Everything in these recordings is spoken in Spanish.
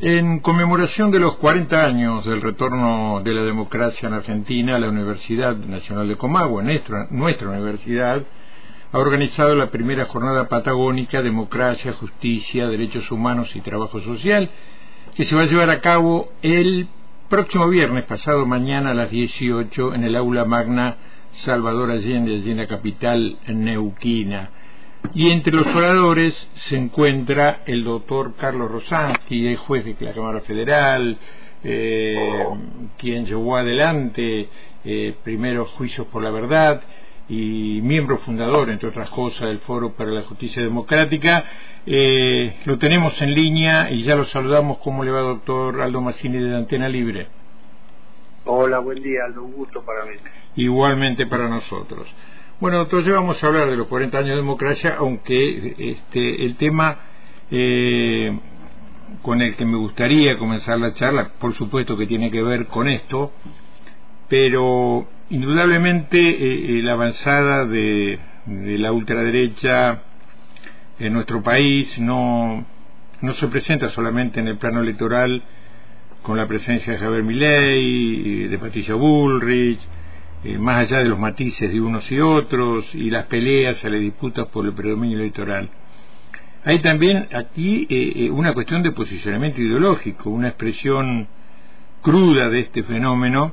En conmemoración de los 40 años del retorno de la democracia en Argentina, la Universidad Nacional de Comagua, nuestra, universidad, ha organizado la primera jornada patagónica Democracia, Justicia, Derechos Humanos y Trabajo Social, que se va a llevar a cabo el próximo viernes, pasado mañana a las 18, en el aula magna Salvador Allende, allí en la capital neuquina. Y entre los oradores se encuentra el doctor Carlos Rosansky, el juez de la Cámara Federal, eh, quien llevó adelante eh, primeros juicios por la verdad y miembro fundador, entre otras cosas, del Foro para la Justicia Democrática. Eh, lo tenemos en línea y ya lo saludamos. ¿Cómo le va, doctor Aldo Massini de Antena Libre? Hola, buen día, Aldo. Un gusto para mí. Igualmente para nosotros. Bueno, entonces vamos a hablar de los 40 años de democracia, aunque este, el tema eh, con el que me gustaría comenzar la charla, por supuesto que tiene que ver con esto, pero indudablemente eh, la avanzada de, la ultraderecha en nuestro país no, no se presenta solamente en el plano electoral con la presencia de Javier Milei, de Patricia Bullrich, eh, más allá de los matices de unos y otros y las peleas a las disputas por el predominio electoral. Hay también aquí eh, eh, una cuestión de posicionamiento ideológico, una expresión cruda de este fenómeno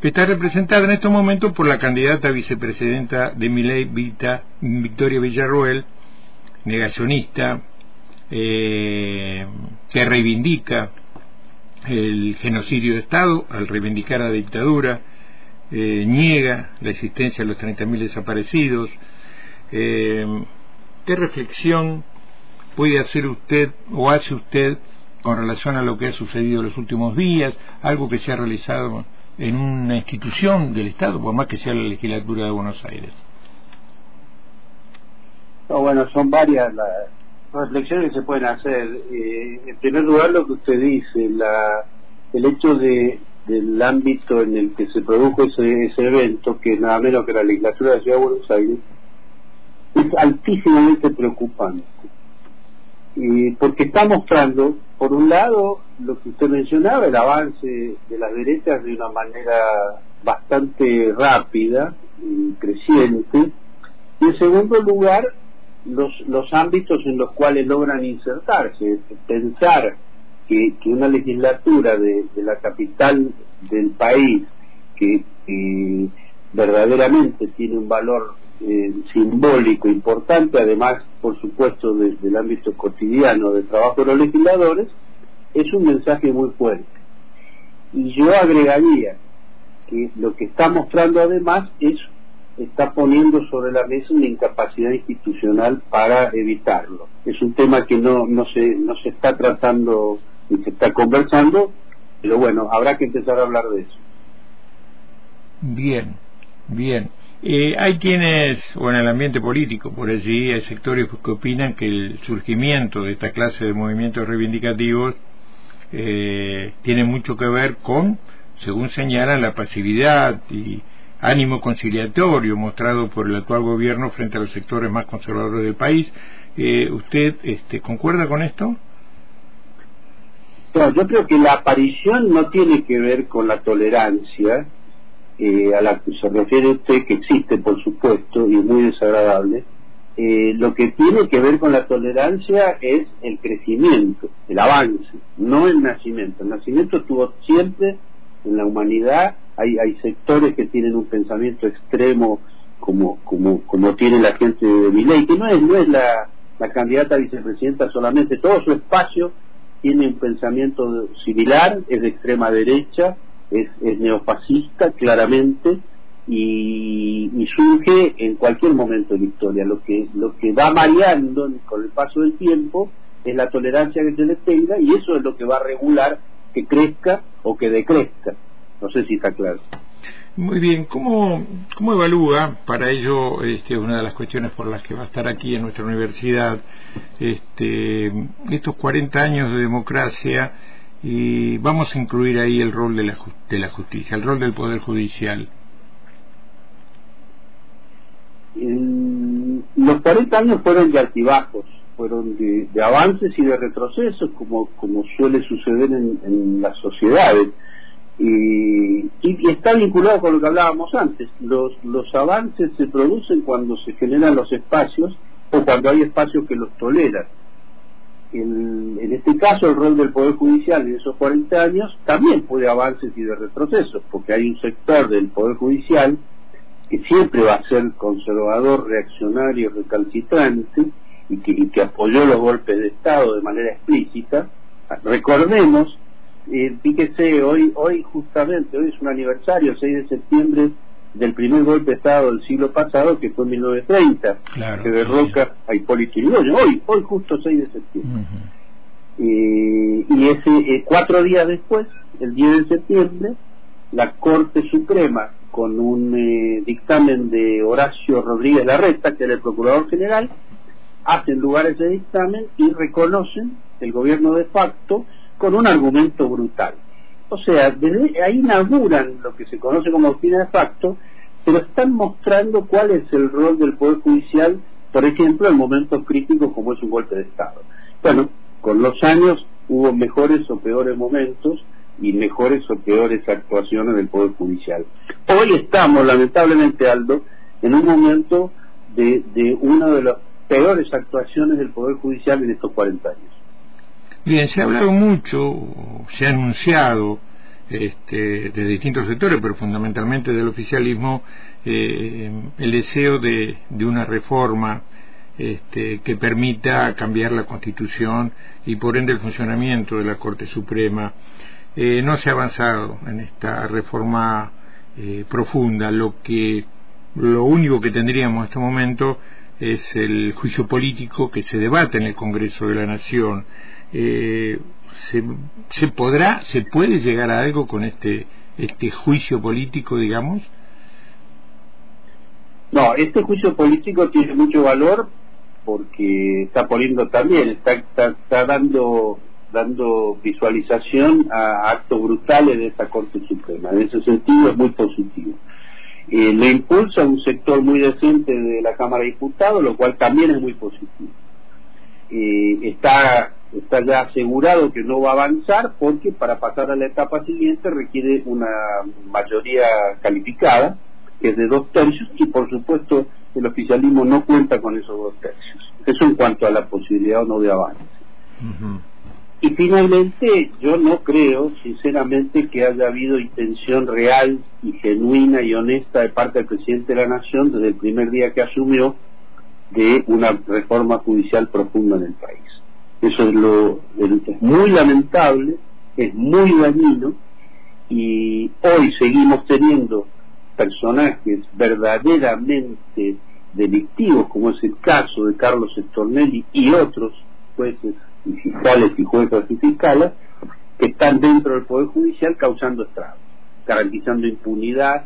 que está representada en estos momentos por la candidata vicepresidenta de Miley, Vita, Victoria Villarroel, negacionista, que reivindica el genocidio de Estado al reivindicar la dictadura, eh, niega la existencia de los 30.000 desaparecidos. Eh, ¿Qué reflexión puede hacer usted o hace usted con relación a lo que ha sucedido en los últimos días, algo que se ha realizado en una institución del Estado, por más que sea la legislatura de Buenos Aires? bueno, son varias las reflexiones que se pueden hacer. Eh, en primer lugar, lo que usted dice, la, el hecho de del ámbito en el que se produjo ese, ese evento, que nada menos que la legislatura de Ciudad de Buenos Aires, es altísimamente preocupante. Y porque está mostrando, por un lado, lo que usted mencionaba, el avance de las derechas de una manera bastante rápida y creciente, y en segundo lugar, los, los ámbitos en los cuales logran insertarse, pensar que, una legislatura de, la capital del país que, verdaderamente tiene un valor eh, simbólico importante, además, por supuesto, desde el ámbito cotidiano del trabajo de los legisladores, es un mensaje muy fuerte. Y yo agregaría que lo que está mostrando además es está poniendo sobre la mesa una incapacidad institucional para evitarlo. Es un tema que no, no, se, no se está tratando y se está conversando, pero bueno, habrá que empezar a hablar de eso. Bien, bien. Eh, hay quienes, o en el ambiente político, por allí, hay sectores que opinan que el surgimiento de esta clase de movimientos reivindicativos eh, tiene mucho que ver con, según señalan, la pasividad y ánimo conciliatorio mostrado por el actual gobierno frente a los sectores más conservadores del país. Eh, ¿Usted este, concuerda con esto? Yo creo que la aparición no tiene que ver con la tolerancia eh, a la que se refiere usted, que existe por supuesto y es muy desagradable. Eh, lo que tiene que ver con la tolerancia es el crecimiento, el avance, no el nacimiento. El nacimiento estuvo siempre en la humanidad, hay, hay sectores que tienen un pensamiento extremo como, como, como tiene la gente de Miley, que no es, no es la, la candidata a vicepresidenta solamente, todo su espacio tiene un pensamiento similar, es de extrema derecha, es, neofascista claramente y, surge en cualquier momento de la historia. Lo que, lo que va mareando con el paso del tiempo es la tolerancia que se le tenga y eso es lo que va a regular que crezca o que decrezca. No sé si está claro. Muy bien, ¿cómo, cómo evalúa? Para ello, este, una de las cuestiones por las que va a estar aquí en nuestra universidad, este, estos 40 años de democracia, y vamos a incluir ahí el rol de la, de la justicia, el rol del Poder Judicial. los 40 años fueron de altibajos, fueron de, avances y de retrocesos, como, como suele suceder en, las sociedades. Y, y, está vinculado con lo que hablábamos antes. Los, los avances se producen cuando se generan los espacios o cuando hay espacios que los toleran. En, en, este caso, el rol del Poder Judicial en esos 40 años también fue de avances y de retrocesos, porque hay un sector del Poder Judicial que siempre va a ser conservador, reaccionario, recalcitrante, y que, que apoyó los golpes de Estado de manera explícita. Recordemos, eh, fíjese, hoy, hoy justamente, hoy es un aniversario, 6 de septiembre, del primer golpe de Estado del siglo pasado, que fue en 1930, que derroca a Hipólito Yrigoyen, hoy, hoy justo 6 de septiembre. Eh, y ese eh, cuatro días después, el 10 de septiembre, la Corte Suprema, con un eh, dictamen de Horacio Rodríguez Larreta, que era el Procurador General, hacen lugar a ese dictamen y reconocen el gobierno de facto con un argumento brutal. O sea, desde ahí inauguran lo que se conoce como doctrina de facto, pero están mostrando cuál es el rol del Poder Judicial, por ejemplo, en momentos críticos como es un golpe de Estado. Bueno, con los años hubo mejores o peores momentos y mejores o peores actuaciones del Poder Judicial. Hoy estamos, lamentablemente, Aldo, en un momento de, de una de las peores actuaciones del Poder Judicial en estos 40 años. Bien, se ha hablado mucho, se ha anunciado este, de distintos sectores, pero fundamentalmente del oficialismo, eh, el deseo de, una reforma este, que permita cambiar la Constitución y por ende el funcionamiento de la Corte Suprema. Eh, no se ha avanzado en esta reforma eh, profunda. Lo que lo único que tendríamos en este momento es el juicio político que se debate en el Congreso de la Nación. Eh, se, podrá, se puede llegar a algo con este, este juicio político, digamos? No, este juicio político tiene mucho valor porque está poniendo también, está, está, dando dando visualización a actos brutales de esta Corte Suprema. En ese sentido es muy positivo. Eh, le impulsa un sector muy decente de la Cámara de Diputados, lo cual también es muy positivo. Eh, está, está ya asegurado que no va a avanzar porque para pasar a la etapa siguiente requiere una mayoría calificada, que es de dos tercios, y por supuesto el oficialismo no cuenta con esos dos tercios. Eso en cuanto a la posibilidad o no de avance. Y finalmente, yo no creo, sinceramente, que haya habido intención real y genuina y honesta de parte del presidente de la Nación desde el primer día que asumió de una reforma judicial profunda en el país. Eso es, lo, es muy lamentable, es muy dañino y hoy seguimos teniendo personajes verdaderamente delictivos, como es el caso de Carlos Estornelli y otros jueces y fiscales y juezas y fiscales que están dentro del Poder Judicial causando estragos, garantizando impunidad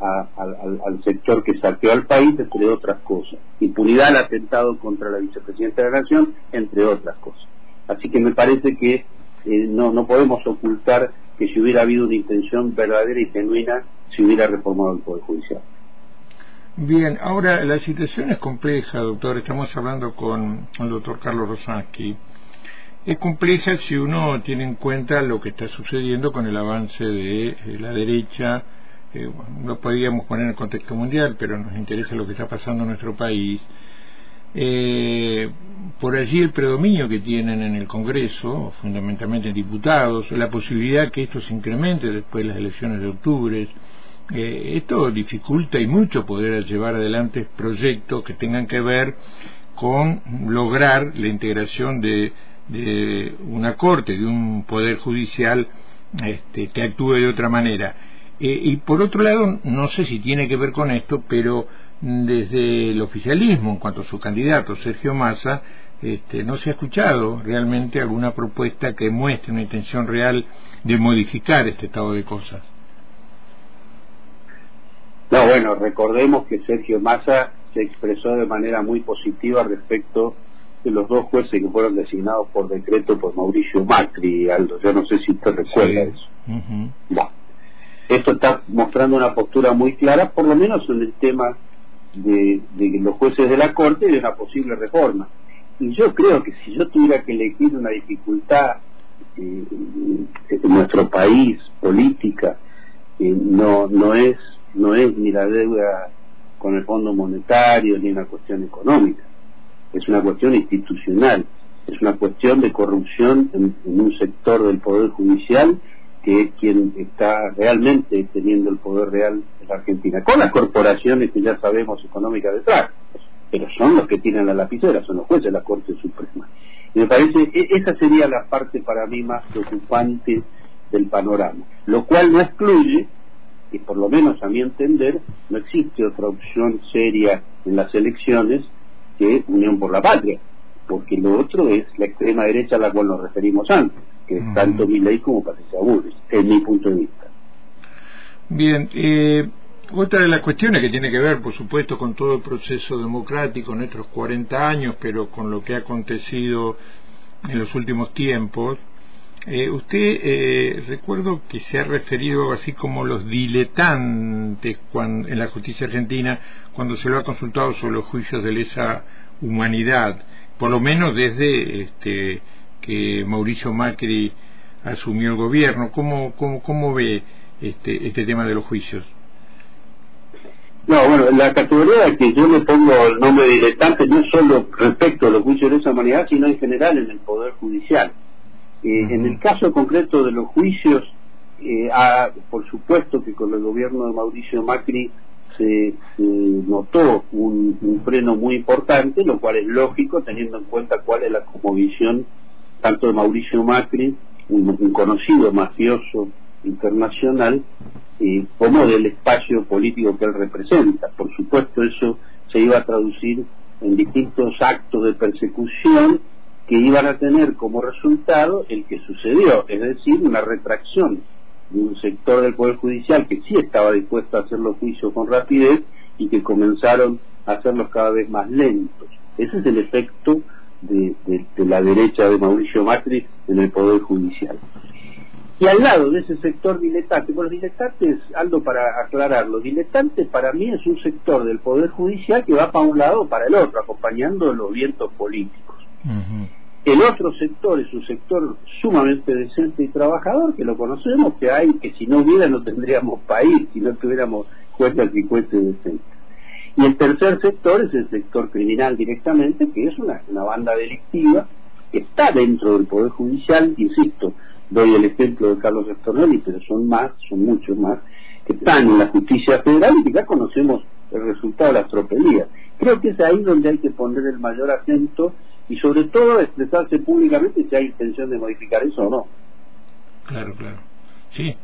al, sector que saqueó al país, entre otras cosas. Impunidad al atentado contra la vicepresidenta de la Nación, entre otras cosas. Así que me parece que eh, no, no podemos ocultar que si hubiera habido una intención verdadera y genuina, se hubiera reformado el Poder Judicial. Bien, ahora la situación es compleja, doctor. Estamos hablando con el doctor Carlos Rosansky es compleja si uno tiene en cuenta lo que está sucediendo con el avance de eh, la derecha. Eh, no podríamos poner en contexto mundial, pero nos interesa lo que está pasando en nuestro país. Eh, por allí el predominio que tienen en el Congreso, fundamentalmente en diputados, la posibilidad que esto se incremente después de las elecciones de octubre. esto dificulta y mucho poder llevar adelante proyectos que tengan que ver con lograr la integración de de una corte, de un poder judicial este, que actúe de otra manera. Eh, y por otro lado, no sé si tiene que ver con esto, pero desde el oficialismo, en cuanto a su candidato, Sergio Massa, este, no se ha escuchado realmente alguna propuesta que muestre una intención real de modificar este estado de cosas. No, bueno, recordemos que Sergio Massa se expresó de manera muy positiva respecto de los dos jueces que fueron designados por decreto por Mauricio Macri, Aldo. Yo no sé si usted recuerda eso. Esto está mostrando una postura muy clara, por lo menos en el tema de, de los jueces de la Corte y de una posible reforma. y yo creo que si yo tuviera que elegir una dificultad eh, en nuestro país política eh, no no es no es ni la deuda con el Fondo Monetario ni una cuestión económica es una cuestión institucional es una cuestión de corrupción en, un sector del poder judicial que es quien está realmente teniendo el poder real en la Argentina, con las corporaciones que ya sabemos económicas detrás, pero son los que tienen la lapicera, son los jueces de la Corte Suprema. Y me parece, e, esa sería la parte para mí más preocupante del panorama, lo cual no excluye, y por lo menos a mi entender, no existe otra opción seria en las elecciones que Unión por la Patria, porque lo otro es la extrema derecha a la cual nos referimos antes, que es tanto mi ley como Patricia Burris, en mi punto de vista. Bien, eh, otra de las cuestiones que tiene que ver, por supuesto, con todo el proceso democrático en estos 40 años, pero con lo que ha acontecido en los últimos tiempos, eh, usted eh, recuerdo que se ha referido así como los diletantes en la justicia argentina cuando se lo ha consultado sobre los juicios de lesa humanidad, por lo menos desde este, que Mauricio Macri asumió el gobierno. ¿Cómo, cómo, cómo ve este, este tema de los juicios? No, bueno, la categoría que yo le pongo el nombre de diletante no solo respecto a los juicios de esa humanidad, sino en general en el Poder Judicial. Eh, en el caso concreto de los juicios, eh, por supuesto que con el gobierno de Mauricio Macri se, notó un, freno muy importante, lo cual es lógico teniendo en cuenta cuál es la visión tanto de Mauricio Macri, un conocido mafioso internacional, como del espacio político que él representa. Por supuesto, eso se iba a traducir en distintos actos de persecución que iban a tener como resultado el que sucedió, es decir, una retracción de un sector del Poder Judicial que sí estaba dispuesto a hacer los juicios con rapidez y que comenzaron a hacerlos cada vez más lentos. Ese es el efecto de, la derecha de Mauricio Macri en el Poder Judicial. Y al lado de ese sector diletante, bueno, diletante es algo para aclararlo, diletante para mí es un sector del Poder Judicial que va para un lado o para el otro, acompañando los vientos políticos. El otro sector es un sector sumamente decente y trabajador, que lo conocemos, que hay, que si no hubiera no tendríamos país, si no tuviéramos jueces y jueces decentes. Y el tercer sector es el sector criminal directamente, que es una, una banda delictiva, que está dentro del Poder Judicial, insisto, doy el ejemplo de Carlos Estornelli, pero son más, son muchos más, que están en la justicia federal y ya conocemos el resultado de las tropelías. Creo que es ahí donde hay que poner el mayor acento y sobre todo expresarse públicamente si hay intención de modificar eso o no. Claro, claro. Sí,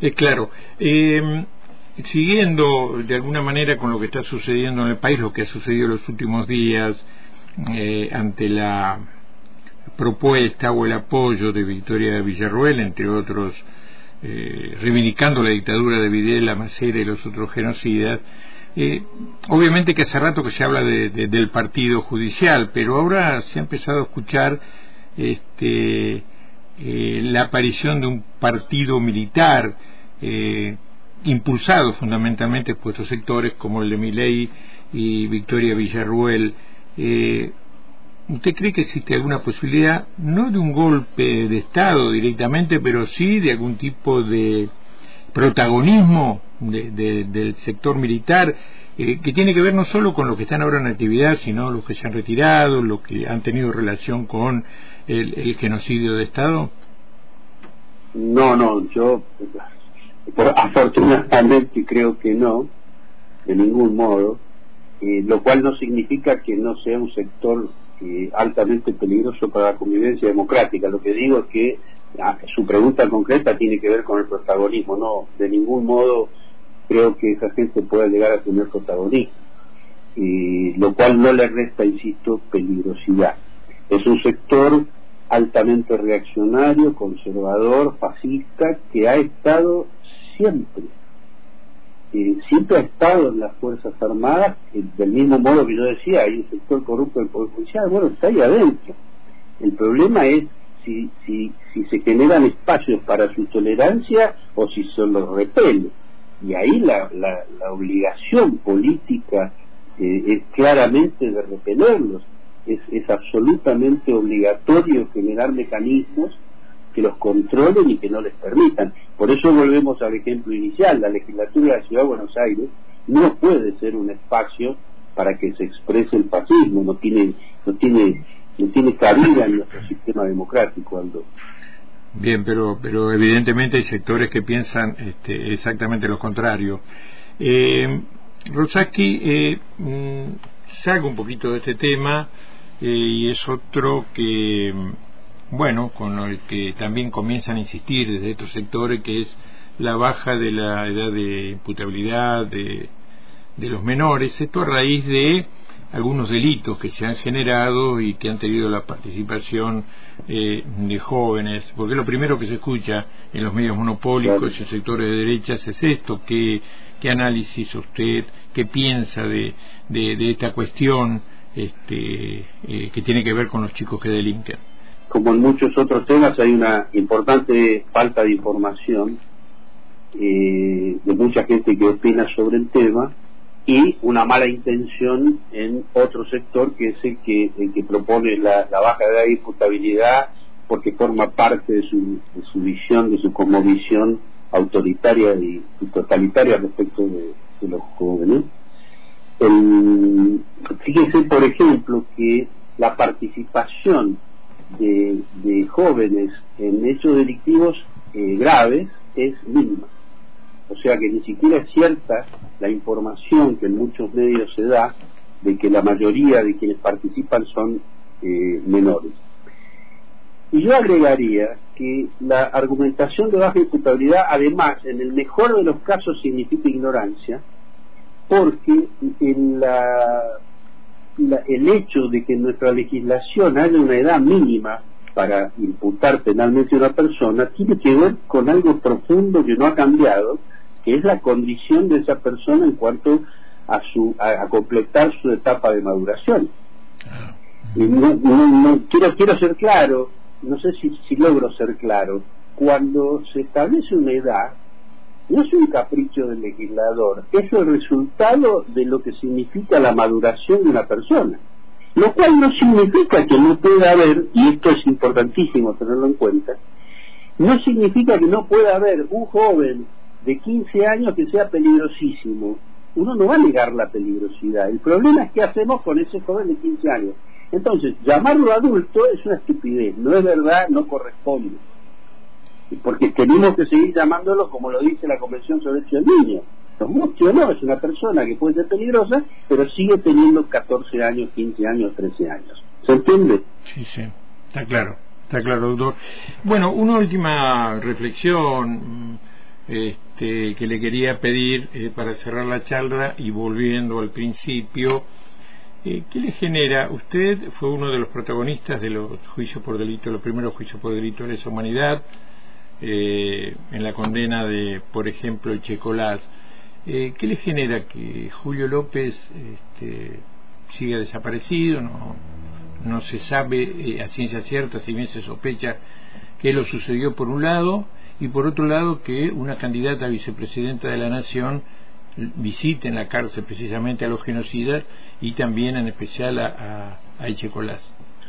es claro. Eh, siguiendo de alguna manera con lo que está sucediendo en el país, lo que ha sucedido en los últimos días eh, ante la propuesta o el apoyo de Victoria Villarruel, entre otros, eh, reivindicando la dictadura de Videla, Macera y los otros genocidas. Eh, obviamente que hace rato que se habla del partido judicial, pero ahora se ha empezado a escuchar este, eh, la aparición de un partido militar impulsado fundamentalmente por estos sectores como el de Miley y Victoria Villarruel. ¿Usted cree que existe alguna posibilidad, no de un golpe de Estado directamente, pero sí de algún tipo de protagonismo del sector militar, eh, que tiene que ver no solo con los que están ahora en actividad, sino los que se han retirado, los que han tenido relación con el, genocidio de Estado? No, no, yo afortunadamente creo que no, de ningún modo, eh, lo cual no significa que no sea un sector altamente peligroso para la convivencia democrática. Lo que digo es que ah, su pregunta concreta tiene que ver con el protagonismo. No, de ningún modo creo que esa gente pueda llegar a tener protagonismo, y lo cual no le resta, insisto, peligrosidad. Es un sector altamente reaccionario, conservador, fascista, que ha estado siempre siempre ha estado en las Fuerzas Armadas, del mismo modo que yo decía, hay un sector corrupto del Poder Judicial, bueno, está ahí adentro. El problema es si, si, si se generan espacios para su tolerancia o si se los repele. Y ahí la, la, obligación política eh, es claramente de repelerlos. es, es absolutamente obligatorio generar mecanismos que los controlen y que no les permitan. Por eso volvemos al ejemplo inicial, la legislatura de la Ciudad de Buenos Aires no puede ser un espacio para que se exprese el fascismo, no tiene, no tiene, no tiene cabida en nuestro sistema democrático, Aldo. Bien, pero, pero evidentemente hay sectores que piensan este, exactamente lo contrario. Eh, Rosaki, eh, mm, salgo un poquito de este tema eh, y es otro que, bueno, con el que también comienzan a insistir desde estos sectores, que es la baja de la edad de imputabilidad de, de los menores, esto a raíz de algunos delitos que se han generado y que han tenido la participación eh, de jóvenes, porque lo primero que se escucha en los medios monopólicos y en sectores de derechas es esto, ¿qué, qué análisis usted, qué piensa de, de, esta cuestión este, eh, que tiene que ver con los chicos que delinquen? Como en muchos otros temas hay una importante falta de información eh, de mucha gente que opina sobre el tema y una mala intención en otro sector que es el que, el que propone la, baja de la imputabilidad porque forma parte de su, de su visión, de su visión autoritaria y, totalitaria respecto de, los jóvenes. fíjense, por ejemplo, que la participación de, jóvenes en hechos delictivos eh, graves es mínima. O sea que ni siquiera es cierta la información que en muchos medios se da de que la mayoría de quienes participan son eh, menores. Y yo agregaría que la argumentación de baja imputabilidad, además, en el mejor de los casos significa ignorancia, porque en la, el hecho de que en nuestra legislación haya una edad mínima para imputar penalmente a una persona tiene que ver con algo profundo que no ha cambiado, que es la condición de esa persona en cuanto a su a, completar su etapa de maduración. Y no, no, quiero quiero ser claro, no sé si, si logro ser claro. Cuando se establece una edad, no es un capricho del legislador, es el resultado de lo que significa la maduración de una persona. Lo cual no significa que no pueda haber, y esto es importantísimo tenerlo en cuenta, no significa que no pueda haber un joven de 15 años que sea peligrosísimo. Uno no va a negar la peligrosidad. El problema es qué hacemos con ese joven de 15 años. Entonces, llamarlo adulto es una estupidez, no es verdad, no corresponde. Porque tenemos que seguir llamándolo como lo dice la Convención sobre el del Niño. Mucho no, es una persona que puede ser peligrosa, pero sigue teniendo 14 años, 15 años, 13 años. ¿Se entiende? Sí, sí, está claro, está claro, doctor. Bueno, una última reflexión este, que le quería pedir eh, para cerrar la charla y volviendo al principio, eh, ¿qué le genera? Usted fue uno de los protagonistas de los juicios por delito, los primeros juicios por delito de esa humanidad, eh, en la condena de, por ejemplo, el Checolás. ¿Qué le genera que Julio López este, siga desaparecido? No, no se sabe a ciencia cierta, si bien se sospecha que lo sucedió por un lado, y por otro lado que una candidata a vicepresidenta de la Nación visite en la cárcel precisamente a los genocidas y también en especial a, a, Echecolás.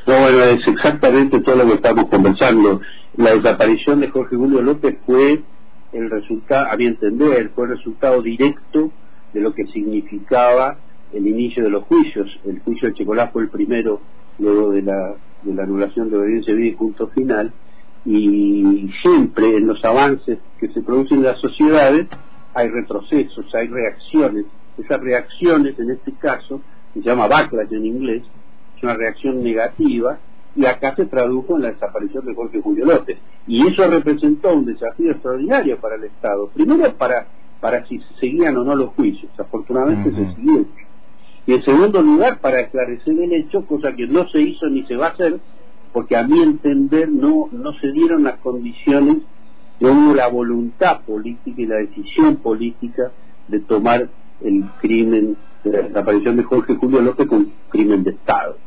No, bueno, es exactamente todo lo que estamos conversando. La desaparición de Jorge Julio López fue el resultado, a mi entender, fue el resultado directo de lo que significaba el inicio de los juicios. El juicio de Checolás fue el primero luego de la, de la anulación de obediencia civil y punto final y siempre en los avances que se producen en las sociedades hay retrocesos, hay reacciones. Esas reacciones, en este caso, se llama backlash en inglés, es una reacción negativa y acá se tradujo en la desaparición de Jorge Julio López. Y eso representó un desafío extraordinario para el Estado. Primero, para, para si se seguían o no los juicios. Afortunadamente se siguieron. Y en segundo lugar, para esclarecer el hecho, cosa que no se hizo ni se va a hacer, porque a mi entender no, no se dieron las condiciones de hubo la voluntad política y la decisión política de tomar el crimen la desaparición de Jorge Julio López como crimen de Estado.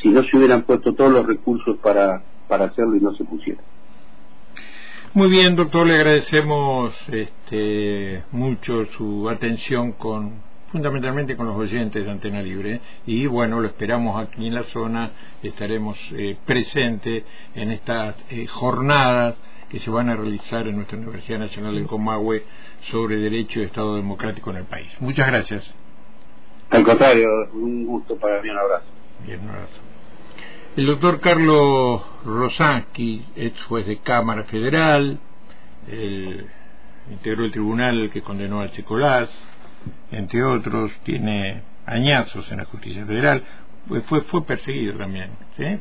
Si no se hubieran puesto todos los recursos para, para hacerlo y no se pusieron. Muy bien, doctor, le agradecemos este, mucho su atención con, fundamentalmente con los oyentes de Antena Libre. Y bueno, lo esperamos aquí en la zona, estaremos eh, presentes en estas eh, jornadas que se van a realizar en nuestra Universidad Nacional de Comahue sobre Derecho y Estado Democrático en el país. Muchas gracias. Al contrario, un gusto para mí, un abrazo. Bien, un abrazo. El doctor Carlos Rosansky, ex juez de Cámara Federal, el, integró el tribunal que condenó a Checolás, entre otros, tiene añazos en la justicia federal, fue, fue perseguido también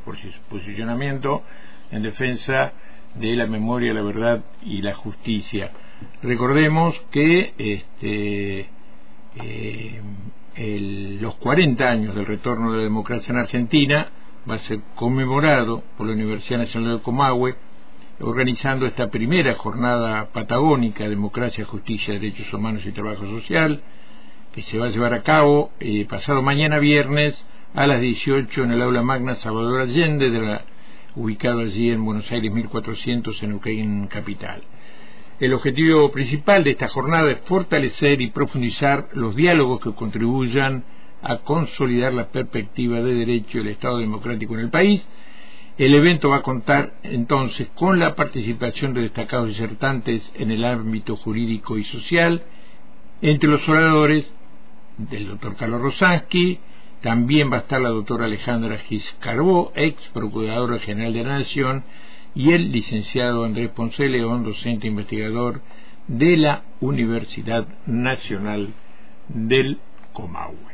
por su posicionamiento en defensa de la memoria, la verdad y la justicia. Recordemos que este, eh, los 40 años del retorno de la democracia en Argentina va a ser conmemorado por la Universidad Nacional de Comahue, organizando esta primera jornada patagónica Democracia, Justicia, Derechos Humanos y Trabajo Social, que se va a llevar a cabo eh, pasado mañana viernes a las 18 en el aula magna Salvador Allende, ubicado allí en Buenos Aires 1400 en Ucrania Capital. El objetivo principal de esta jornada es fortalecer y profundizar los diálogos que contribuyan a consolidar la perspectiva de derecho del Estado democrático en el país. El evento va a contar entonces con la participación de destacados disertantes en el ámbito jurídico y social. Entre los oradores del doctor Carlos Rosansky, también va a estar la doctora Alejandra Giscarbó, ex procuradora general de la Nación, y el licenciado Andrés Ponce León, docente investigador de la Universidad Nacional del Comahue.